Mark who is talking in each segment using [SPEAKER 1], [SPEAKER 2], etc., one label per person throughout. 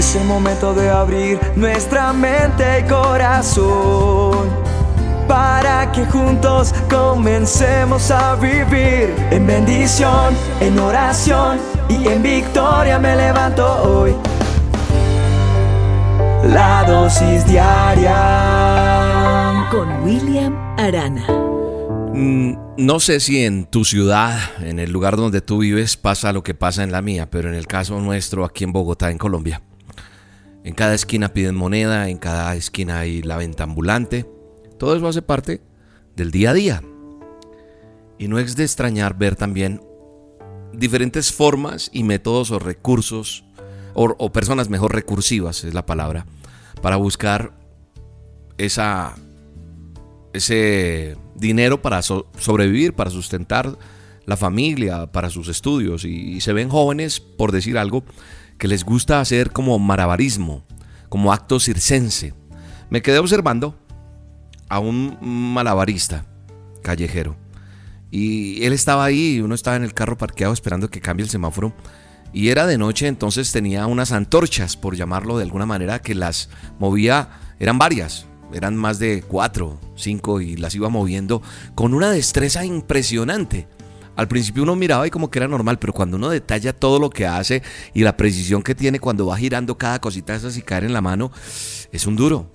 [SPEAKER 1] Es el momento de abrir nuestra mente y corazón para que juntos comencemos a vivir en bendición, en oración y en victoria me levanto hoy. La dosis diaria
[SPEAKER 2] con William Arana.
[SPEAKER 3] Mm, no sé si en tu ciudad, en el lugar donde tú vives, pasa lo que pasa en la mía, pero en el caso nuestro aquí en Bogotá, en Colombia, en cada esquina piden moneda, en cada esquina hay la venta ambulante. Todo eso hace parte del día a día. Y no es de extrañar ver también diferentes formas y métodos o recursos, o, personas mejor recursivas, es la palabra, para buscar esa, ese dinero para sobrevivir, para sustentar la familia, para sus estudios. y se ven jóvenes, por decir algo, que les gusta hacer como marabarismo, como acto circense. Me quedé observando a un malabarista callejero. Y él estaba ahí, uno estaba en el carro parqueado esperando que cambie el semáforo. Y era de noche, entonces tenía unas antorchas, por llamarlo de alguna manera, que las movía, eran varias, eran más de cuatro, cinco, y las iba moviendo con una destreza impresionante. Al principio uno miraba y como que era normal, pero cuando uno detalla todo lo que hace y la precisión que tiene cuando va girando cada cosita esas y caer en la mano, es un duro.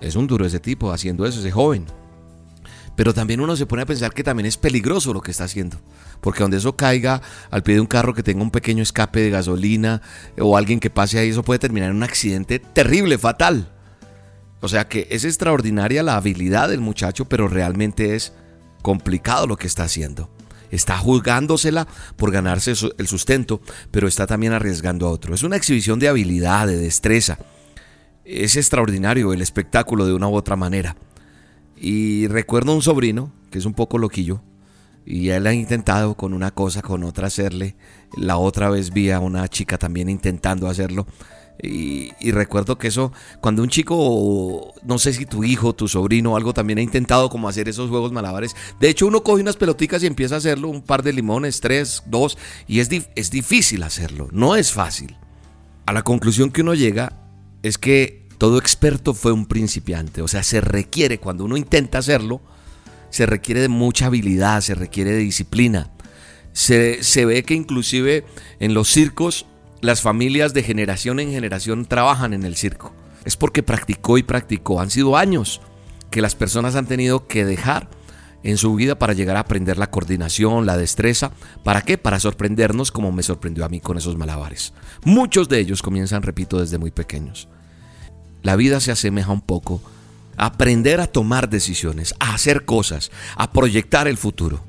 [SPEAKER 3] Es un duro ese tipo haciendo eso, ese joven. Pero también uno se pone a pensar que también es peligroso lo que está haciendo. Porque donde eso caiga al pie de un carro que tenga un pequeño escape de gasolina o alguien que pase ahí, eso puede terminar en un accidente terrible, fatal. O sea que es extraordinaria la habilidad del muchacho, pero realmente es complicado lo que está haciendo. Está juzgándosela por ganarse el sustento, pero está también arriesgando a otro. Es una exhibición de habilidad, de destreza. Es extraordinario el espectáculo de una u otra manera. Y recuerdo un sobrino, que es un poco loquillo, y él ha intentado con una cosa, con otra hacerle. La otra vez vi a una chica también intentando hacerlo. Y, recuerdo que eso, cuando un chico, no sé si tu hijo, tu sobrino algo también ha intentado como hacer esos juegos malabares. De hecho, uno coge unas peloticas y empieza a hacerlo, un par de limones, tres, dos, y es, es difícil hacerlo, no es fácil. A la conclusión que uno llega es que todo experto fue un principiante, o sea, se requiere, cuando uno intenta hacerlo, se requiere de mucha habilidad, se requiere de disciplina. Se, se ve que inclusive en los circos las familias de generación en generación trabajan en el circo. Es porque practicó y practicó. Han sido años que las personas han tenido que dejar en su vida para llegar a aprender la coordinación, la destreza. ¿Para qué? Para sorprendernos como me sorprendió a mí con esos malabares. Muchos de ellos comienzan, repito, desde muy pequeños. La vida se asemeja un poco a aprender a tomar decisiones, a hacer cosas, a proyectar el futuro.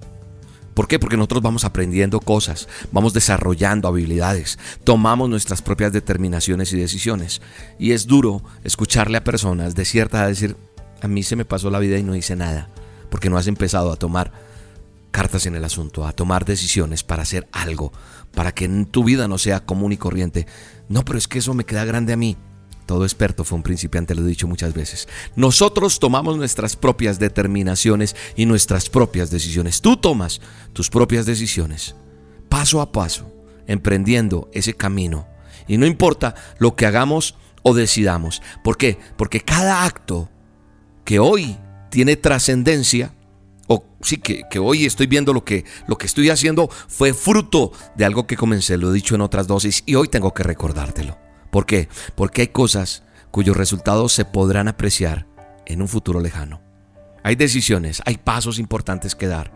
[SPEAKER 3] ¿Por qué? Porque nosotros vamos aprendiendo cosas, vamos desarrollando habilidades, tomamos nuestras propias determinaciones y decisiones. Y es duro escucharle a personas de cierta edad decir, a mí se me pasó la vida y no hice nada, porque no has empezado a tomar cartas en el asunto, a tomar decisiones para hacer algo, para que tu vida no sea común y corriente. No, pero es que eso me queda grande a mí. Todo experto fue un principiante, lo he dicho muchas veces. Nosotros tomamos nuestras propias determinaciones y nuestras propias decisiones. Tú tomas tus propias decisiones, paso a paso, emprendiendo ese camino. Y no importa lo que hagamos o decidamos. ¿Por qué? Porque cada acto que hoy tiene trascendencia, o sí, que, que, hoy estoy viendo lo que, lo que estoy haciendo fue fruto de algo que comencé, lo he dicho en otras dosis, y hoy tengo que recordártelo. ¿Por qué? Porque hay cosas cuyos resultados se podrán apreciar en un futuro lejano. Hay decisiones, hay pasos importantes que dar,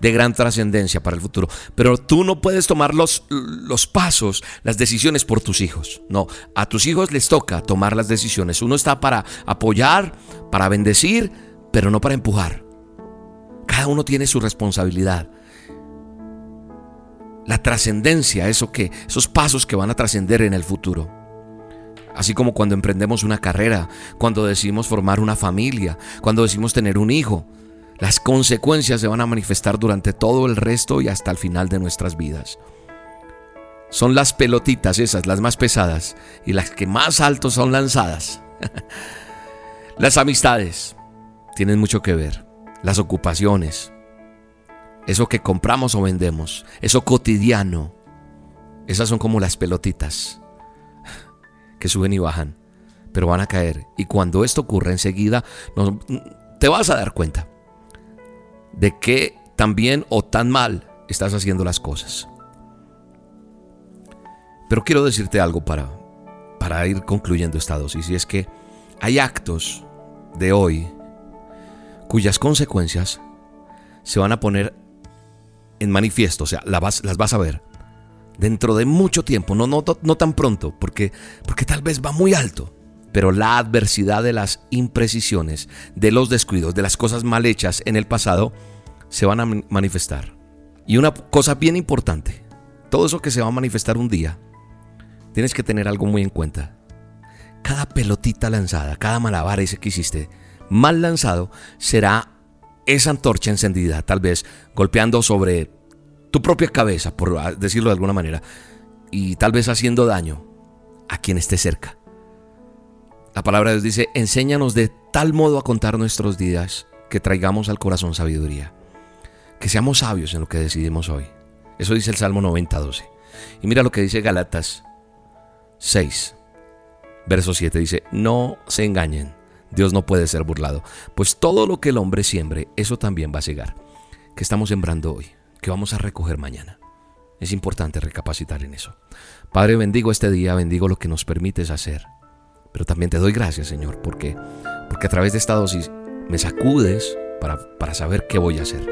[SPEAKER 3] de gran trascendencia para el futuro. Pero tú no puedes tomar los, los pasos, las decisiones por tus hijos. No, a tus hijos les toca tomar las decisiones. Uno está para apoyar, para bendecir, pero no para empujar. Cada uno tiene su responsabilidad. La trascendencia, eso que, esos pasos que van a trascender en el futuro. Así como cuando emprendemos una carrera, cuando decidimos formar una familia, cuando decidimos tener un hijo. Las consecuencias se van a manifestar durante todo el resto y hasta el final de nuestras vidas. Son las pelotitas esas, las más pesadas, y las que más alto son lanzadas. las amistades tienen mucho que ver. Las ocupaciones, eso que compramos o vendemos, eso cotidiano, esas son como las pelotitas que suben y bajan, pero van a caer. Y cuando esto ocurra enseguida, te vas a dar cuenta de que tan bien o tan mal estás haciendo las cosas. Pero quiero decirte algo para, para ir concluyendo esta dosis, y es que hay actos de hoy cuyas consecuencias se van a poner en manifiesto, o sea, las vas a ver dentro de mucho tiempo, no, no, no tan pronto, porque, porque tal vez va muy alto, pero la adversidad de las imprecisiones, de los descuidos, de las cosas mal hechas en el pasado, se van a manifestar. Y una cosa bien importante, todo eso que se va a manifestar un día, tienes que tener algo muy en cuenta. Cada pelotita lanzada, cada malabar ese que hiciste mal lanzado, será esa antorcha encendida, tal vez golpeando sobre tu propia cabeza, por decirlo de alguna manera, y tal vez haciendo daño a quien esté cerca. La palabra de Dios dice, enséñanos de tal modo a contar nuestros días que traigamos al corazón sabiduría, que seamos sabios en lo que decidimos hoy. Eso dice el Salmo 90, 12. Y mira lo que dice Galatas 6, verso 7, dice, no se engañen, Dios no puede ser burlado, pues todo lo que el hombre siembre, eso también va a llegar. ¿Qué estamos sembrando hoy? ¿Qué vamos a recoger mañana? Es importante recapacitar en eso. Padre, bendigo este día, bendigo lo que nos permites hacer. Pero también te doy gracias, Señor, porque, porque a través de esta dosis me sacudes para, para saber qué voy a hacer,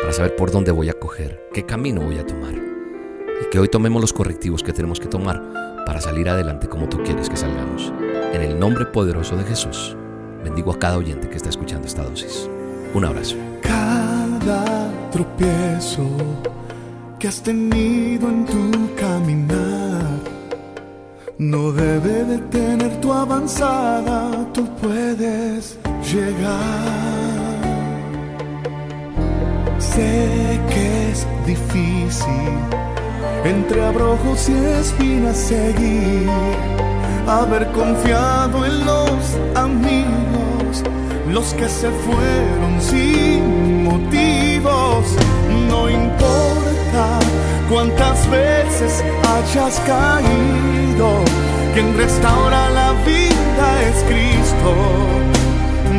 [SPEAKER 3] para saber por dónde voy a coger, qué camino voy a tomar. Y que hoy tomemos los correctivos que tenemos que tomar para salir adelante como tú quieres que salgamos. En el nombre poderoso de Jesús, bendigo a cada oyente que está escuchando esta dosis. Un abrazo.
[SPEAKER 1] Cada tropiezo que has tenido en tu caminar. No debe detener tu avanzada, tú puedes llegar. Sé que es difícil entre abrojos y espinas seguir, haber confiado en los amigos, los que se fueron sin motivos, veces hayas caído, quien restaura la vida es Cristo,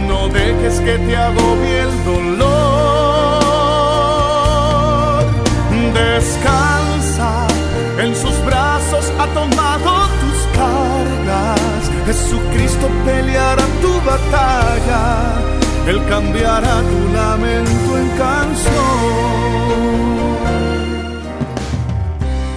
[SPEAKER 1] no dejes que te agobie el dolor. Descansa, en sus brazos ha tomado tus cargas. Jesucristo peleará tu batalla, Él cambiará tu lamento en canción.